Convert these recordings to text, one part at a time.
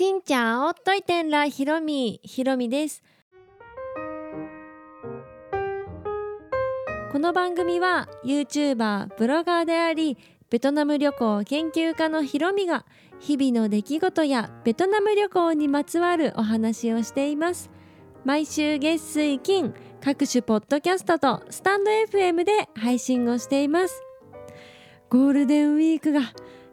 しんちゃんおっといてんらひろみ。ひろみです。この番組は YouTuber ブロガーでありベトナム旅行研究家のひろみが日々の出来事やベトナム旅行にまつわるお話をしています。毎週月水金各種ポッドキャストとスタンド FM で配信をしています。ゴールデンウィークが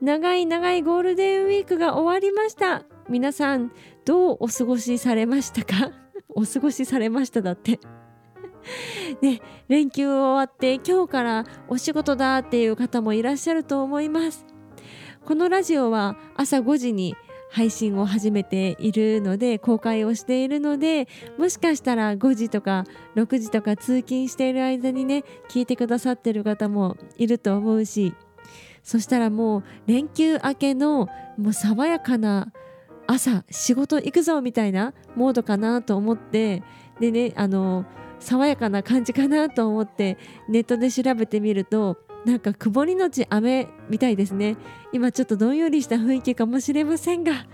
長い長いゴールデンウィークが終わりました。皆さんどうお過ごしされましたか？お過ごしされましただって。ね連休終わって今日からお仕事だっていう方もいらっしゃると思います。このラジオは朝5時に配信を始めているので公開をしているのでもしかしたら5時とか6時とか通勤している間にね聞いてくださってる方もいると思うしそしたらもう連休明けのもう爽やかな朝仕事行くぞみたいなモードかなと思ってでねあの爽やかな感じかなと思ってネットで調べてみるとなんか曇りのち雨みたいですね。今ちょっとどんよりした雰囲気かもしれませんが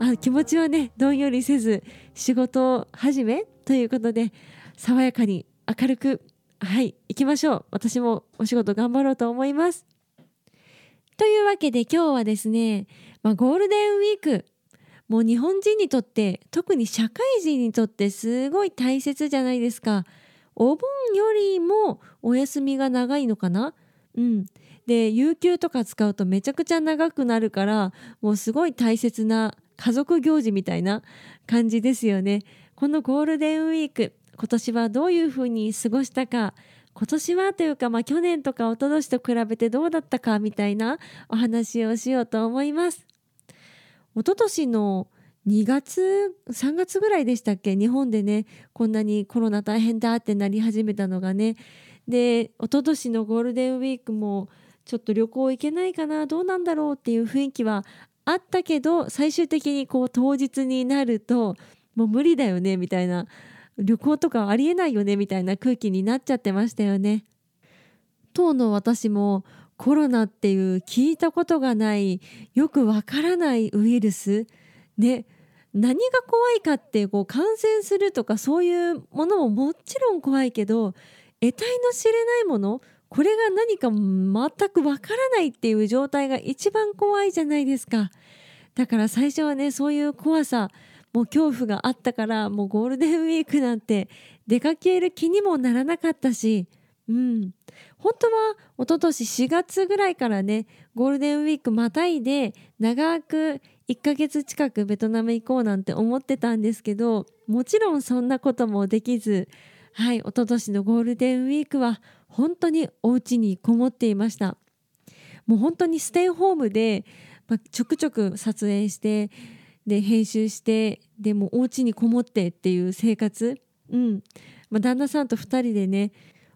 あ気持ちはねどんよりせず仕事始めということで爽やかに明るくはい行きましょう。私もお仕事頑張ろうと思います。というわけで今日はですね、まあ、ゴールデンウィークもう日本人にとって特に社会人にとってすごい大切じゃないですか。お盆よりもお休みが長いのかな？うん。で有給とか使うとめちゃくちゃ長くなるからもうすごい大切な家族行事みたいな感じですよね。このゴールデンウィーク今年はどういうふうに過ごしたか？今年はというか、まあ、去年とか一昨年と比べてどうだったかみたいなお話をしようと思います。一昨年の2月3月ぐらいでしたっけ？日本でねこんなにコロナ大変だってなり始めたのがね。で一昨年のゴールデンウィークもちょっと旅行行けないかなどうなんだろうっていう雰囲気はあったけど最終的にこう当日になるともう無理だよねみたいな。旅行とかありえないよねみたいな空気になっちゃってましたよね。当の私もコロナっていう聞いたことがないよくわからないウイルス。ね何が怖いかってこう感染するとかそういうものももちろん怖いけど得体の知れないものこれが何か全くわからないっていう状態が一番怖いじゃないですか。だから最初はねそういう怖さもう恐怖があったからもうゴールデンウィークなんて出かける気にもならなかったしうん。本当は一昨年4月ぐらいからねゴールデンウィークまたいで長く1ヶ月近くベトナム行こうなんて思ってたんですけどもちろんそんなこともできずはい一昨年のゴールデンウィークは本当にお家にこもっていました。もう本当にステイホームで、まあ、ちょくちょく撮影してで編集してでもお家にこもってっていう生活。うん。まあ、旦那さんと2人でね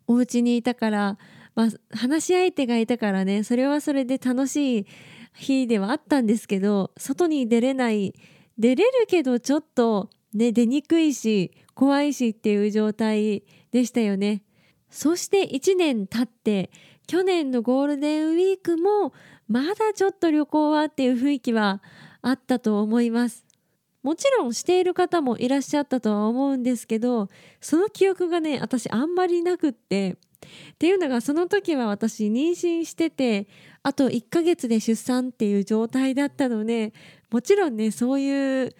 お家にいたから、まあ、話し相手がいたからねそれはそれで楽しい日ではあったんですけど外に出れない出れるけどちょっとね出にくいし怖いしっていう状態でしたよね。そして1年経って去年のゴールデンウィークもまだちょっと旅行はっていう雰囲気はあったと思います。もちろんしている方もいらっしゃったとは思うんですけどその記憶がね私あんまりなくって。っていうのがその時は私妊娠しててあと1ヶ月で出産っていう状態だったのでもちろんねそういう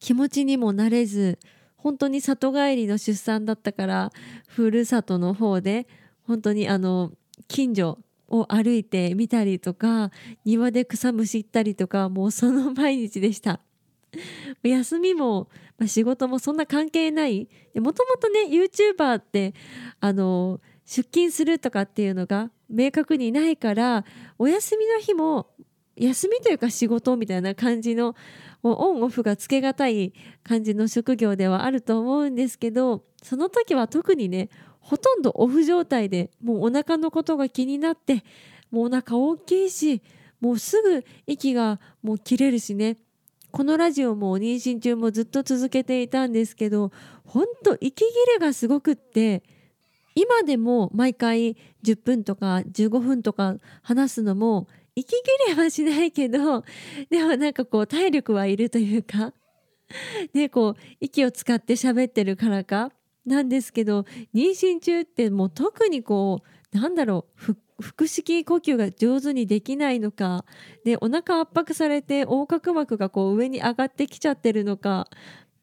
気持ちにもなれず本当に里帰りの出産だったからふるさとの方で本当にあの近所を歩いてみたりとか庭で草むしったりとかもうその毎日でした。休みも、まあ、仕事もそんな関係ない。もともとね YouTuber ってあの出勤するとかっていうのが明確にないからお休みの日も休みというか仕事みたいな感じのオンオフがつけがたい感じの職業ではあると思うんですけどその時は特にねほとんどオフ状態でもうお腹のことが気になってもうお腹大きいしもうすぐ息がもう切れるしね。このラジオも妊娠中もずっと続けていたんですけどほんと息切れがすごくって今でも毎回10分とか15分とか話すのも息切れはしないけどでもなんかこう体力はいるというかでこう息を使って喋ってるからかなんですけど妊娠中ってもう特にこうなんだろう腹腹式呼吸が上手にできないのかでお腹圧迫されて横隔膜がこう上に上がってきちゃってるのか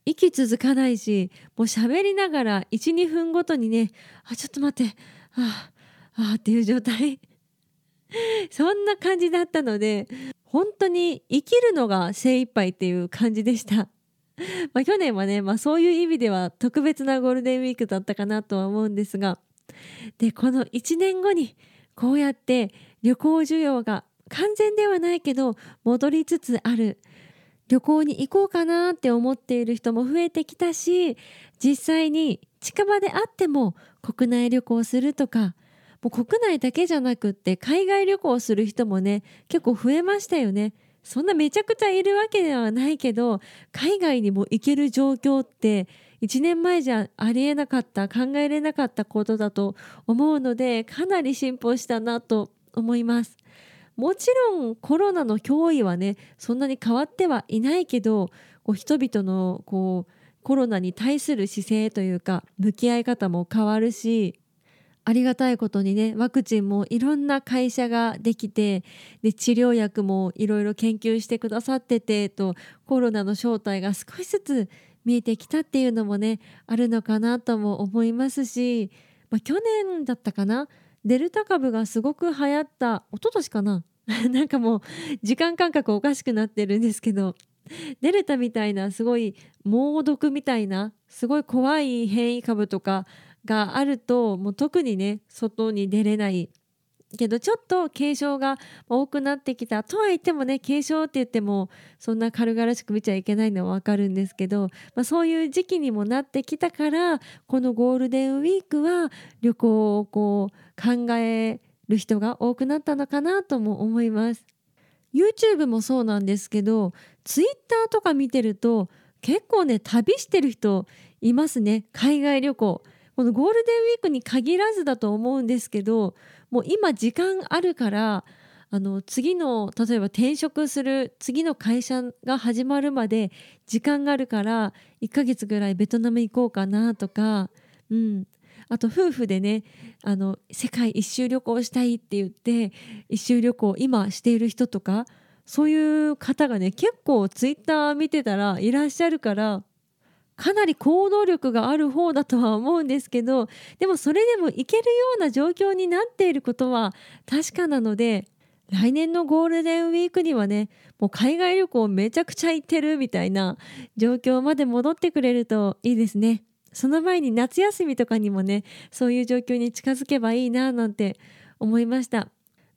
息続かないしもう喋りながら12分ごとにねあちょっと待ってあああっていう状態 そんな感じだったので本当に生きるのが精一杯っていう感じでした。まあ、去年はね、まあ、そういう意味では特別なゴールデンウィークだったかなとは思うんですがでこの1年後にこうやって旅行需要が完全ではないけど戻りつつある旅行に行こうかなって思っている人も増えてきたし実際に近場であっても国内旅行するとかもう国内だけじゃなくって海外旅行する人もね結構増えましたよね。そんなめちゃくちゃいるわけではないけど海外にも行ける状況って1年前じゃありえなかった考えれなかったことだと思うのでかなり進歩したなと思います。もちろんコロナの脅威はねそんなに変わってはいないけどこう人々のこうコロナに対する姿勢というか向き合い方も変わるしありがたいことにねワクチンもいろんな会社ができてで治療薬もいろいろ研究してくださっててとコロナの正体が少しずつ見えてきたっていうのもねあるのかなとも思いますし、まあ、去年だったかなデルタ株がすごく流行った一昨年かな なんかもう時間感覚おかしくなってるんですけどデルタみたいなすごい猛毒みたいなすごい怖い変異株とかがあるともう特にね外に出れないけどちょっと軽症が多くなってきたとは言ってもね軽症って言ってもそんな軽々しく見ちゃいけないのは分かるんですけど、まあ、そういう時期にもなってきたからこのゴールデンウィークは旅行をこう考える人が多くなったのかなとも思います。YouTube もそうなんですけど Twitter とか見てると結構ね旅してる人いますね海外旅行。このゴールデンウィークに限らずだと思うんですけどもう今時間あるからあの次の例えば転職する次の会社が始まるまで時間があるから1ヶ月ぐらいベトナム行こうかなとか、うん、あと夫婦でねあの世界一周旅行したいって言って一周旅行今している人とかそういう方がね結構ツイッター見てたらいらっしゃるからかなり行動力がある方だとは思うんですけどでもそれでもいけるような状況になっていることは確かなので来年のゴールデンウィークにはねもう海外旅行めちゃくちゃ行ってるみたいな状況まで戻ってくれるといいですね。その前に夏休みとかにもねそういう状況に近づけばいいななんて思いました。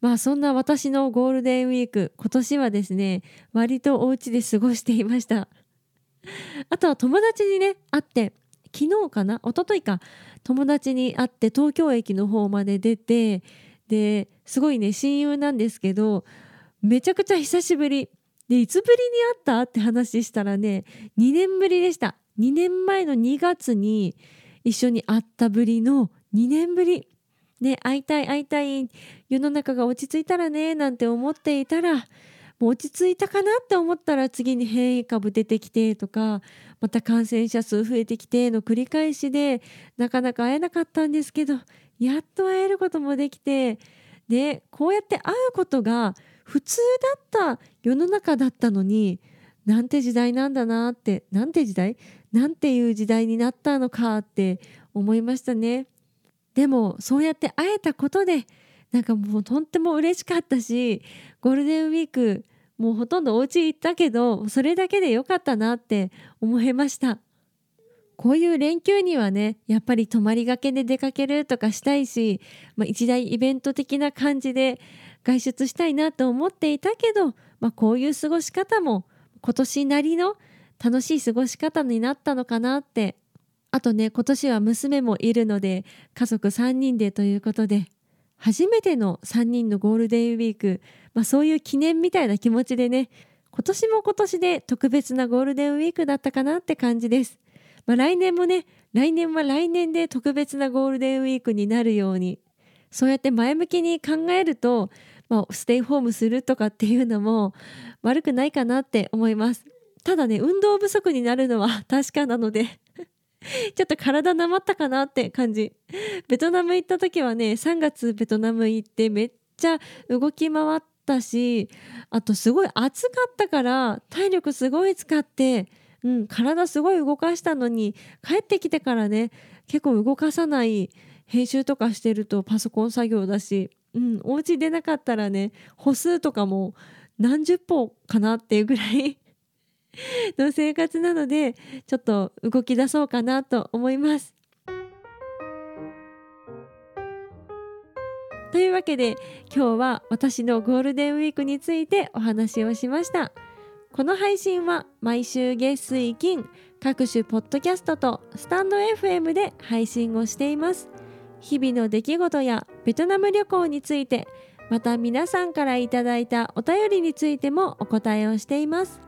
まあそんな私のゴールデンウィーク今年はですね割とお家で過ごしていました。あとは友達にね会って昨日かな一昨日か友達に会って東京駅の方まで出てですごいね親友なんですけどめちゃくちゃ久しぶり。でいつぶりに会った？って話したらね2年ぶりでした。2年前の2月に一緒に会ったぶりの2年ぶり。ね会いたい会いたい世の中が落ち着いたらねなんて思っていたらもう落ち着いたかなって思ったら次に変異株出てきてとかまた感染者数増えてきての繰り返しでなかなか会えなかったんですけどやっと会えることもできてでこうやって会うことが普通だった世の中だったのになんて時代なんだなってなんて時代なんていう時代になったのかって思いましたね。でもそうやって会えたことでなんかもうとっても嬉しかったしゴールデンウィークもうほとんどお家行ったけどそれだけで良かったなって思いました。こういう連休にはねやっぱり泊まりがけで出かけるとかしたいし、まあ、一大イベント的な感じで外出したいなと思っていたけど、まあ、こういう過ごし方も今年なりの楽しい過ごし方になったのかなって。あとね今年は娘もいるので家族3人でということで初めての3人のゴールデンウィーク、まあ、そういう記念みたいな気持ちでね今年も今年で特別なゴールデンウィークだったかなって感じです、まあ、来年もね来年は来年で特別なゴールデンウィークになるようにそうやって前向きに考えるとまあ、ステイホームするとかっていうのも悪くないかなって思います。ただね運動不足になるのは確かなので ちょっと体なまったかなって感じ。ベトナム行った時はね3月ベトナム行ってめっちゃ動き回ったしあとすごい暑かったから体力すごい使ってうん、体すごい動かしたのに帰ってきてからね結構動かさない編集とかしてるとパソコン作業だし、うん、お家出なかったらね歩数とかも何十歩かなっていうぐらい の生活なのでちょっと動き出そうかなと思います。というわけで今日は私のゴールデンウィークについてお話をしました。この配信は毎週月水金各種ポッドキャストとスタンド FM で配信をしています日々の出来事やベトナム旅行についてまた皆さんからいただいたお便りについてもお答えをしています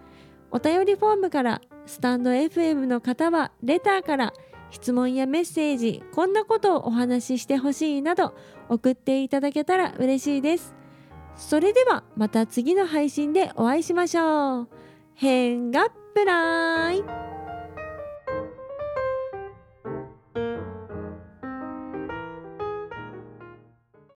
お便りフォームからスタンド FM の方はレターから質問やメッセージこんなことをお話ししてほしいなど送っていただけたら嬉しいですそれではまた次の配信でお会いしましょう。変がプライ